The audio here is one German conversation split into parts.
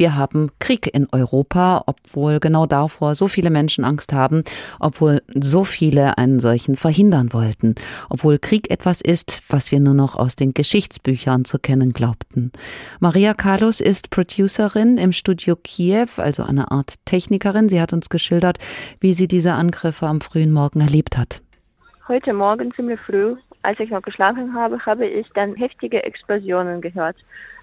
wir haben Krieg in Europa, obwohl genau davor so viele Menschen Angst haben, obwohl so viele einen solchen verhindern wollten, obwohl Krieg etwas ist, was wir nur noch aus den Geschichtsbüchern zu kennen glaubten. Maria Carlos ist Producerin im Studio Kiew, also eine Art Technikerin. Sie hat uns geschildert, wie sie diese Angriffe am frühen Morgen erlebt hat. Heute Morgen ziemlich früh, als ich noch geschlafen habe, habe ich dann heftige Explosionen gehört.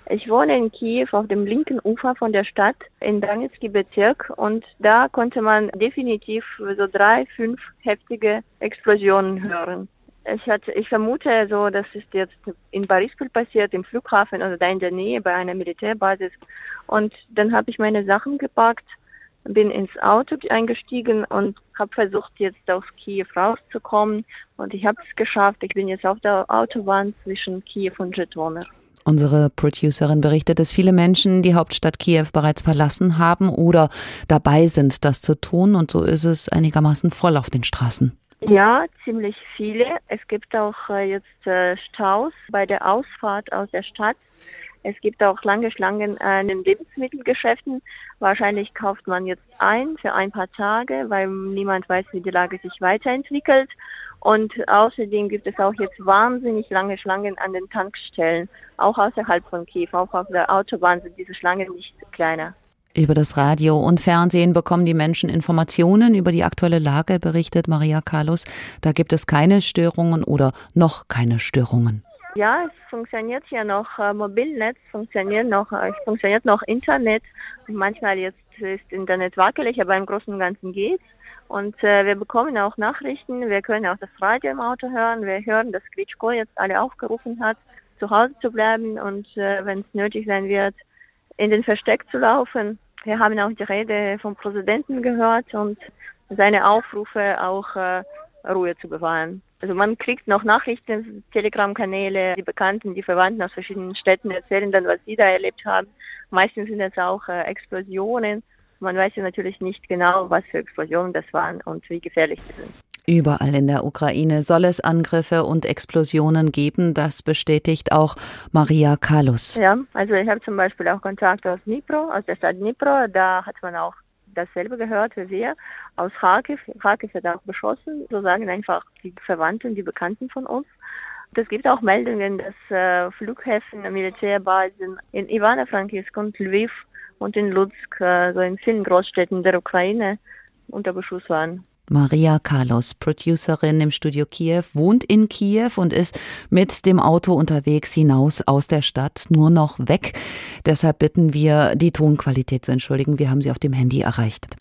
Ich wohne in Kiew auf dem linken Ufer von der Stadt in Donetski Bezirk und da konnte man definitiv so drei, fünf heftige Explosionen hören. Ich, hatte, ich vermute so, das ist jetzt in Borispol passiert, im Flughafen oder da in der Nähe bei einer Militärbasis. Und dann habe ich meine Sachen gepackt bin ins Auto eingestiegen und habe versucht, jetzt aus Kiew rauszukommen. Und ich habe es geschafft. Ich bin jetzt auf der Autobahn zwischen Kiew und Žytomyr. Unsere Producerin berichtet, dass viele Menschen die Hauptstadt Kiew bereits verlassen haben oder dabei sind, das zu tun. Und so ist es einigermaßen voll auf den Straßen. Ja, ziemlich viele. Es gibt auch äh, jetzt äh, Staus bei der Ausfahrt aus der Stadt. Es gibt auch lange Schlangen an den Lebensmittelgeschäften. Wahrscheinlich kauft man jetzt ein für ein paar Tage, weil niemand weiß, wie die Lage sich weiterentwickelt. Und außerdem gibt es auch jetzt wahnsinnig lange Schlangen an den Tankstellen, auch außerhalb von Kiew. Auch auf der Autobahn sind diese Schlangen nicht kleiner. Über das Radio und Fernsehen bekommen die Menschen Informationen über die aktuelle Lage, berichtet Maria Carlos. Da gibt es keine Störungen oder noch keine Störungen. Ja, es funktioniert ja noch äh, Mobilnetz, funktioniert noch, äh, funktioniert noch Internet. Manchmal jetzt ist Internet wackelig, aber im Großen und Ganzen geht's. Und äh, wir bekommen auch Nachrichten, wir können auch das Radio im Auto hören, wir hören, dass Klitschko jetzt alle aufgerufen hat, zu Hause zu bleiben und äh, wenn es nötig sein wird, in den Versteck zu laufen. Wir haben auch die Rede vom Präsidenten gehört und seine Aufrufe auch äh, Ruhe zu bewahren. Also man kriegt noch Nachrichten, Telegram-Kanäle, die Bekannten, die Verwandten aus verschiedenen Städten erzählen dann, was sie da erlebt haben. Meistens sind es auch äh, Explosionen. Man weiß ja natürlich nicht genau, was für Explosionen das waren und wie gefährlich sie sind. Überall in der Ukraine soll es Angriffe und Explosionen geben. Das bestätigt auch Maria Kalus. Ja, also ich habe zum Beispiel auch Kontakt aus Dnipro, aus der Stadt Dnipro. Da hat man auch dasselbe gehört wie wir aus Kharkiv. Kharkiv wird auch beschossen, so sagen einfach die Verwandten, die Bekannten von uns. Es gibt auch Meldungen, dass äh, Flughäfen, Militärbasen in Ivano-Frankivsk und Lviv und in Lutsk, äh, so in vielen Großstädten der Ukraine, unter Beschuss waren. Maria Carlos, Producerin im Studio Kiew, wohnt in Kiew und ist mit dem Auto unterwegs hinaus aus der Stadt, nur noch weg. Deshalb bitten wir, die Tonqualität zu entschuldigen. Wir haben sie auf dem Handy erreicht.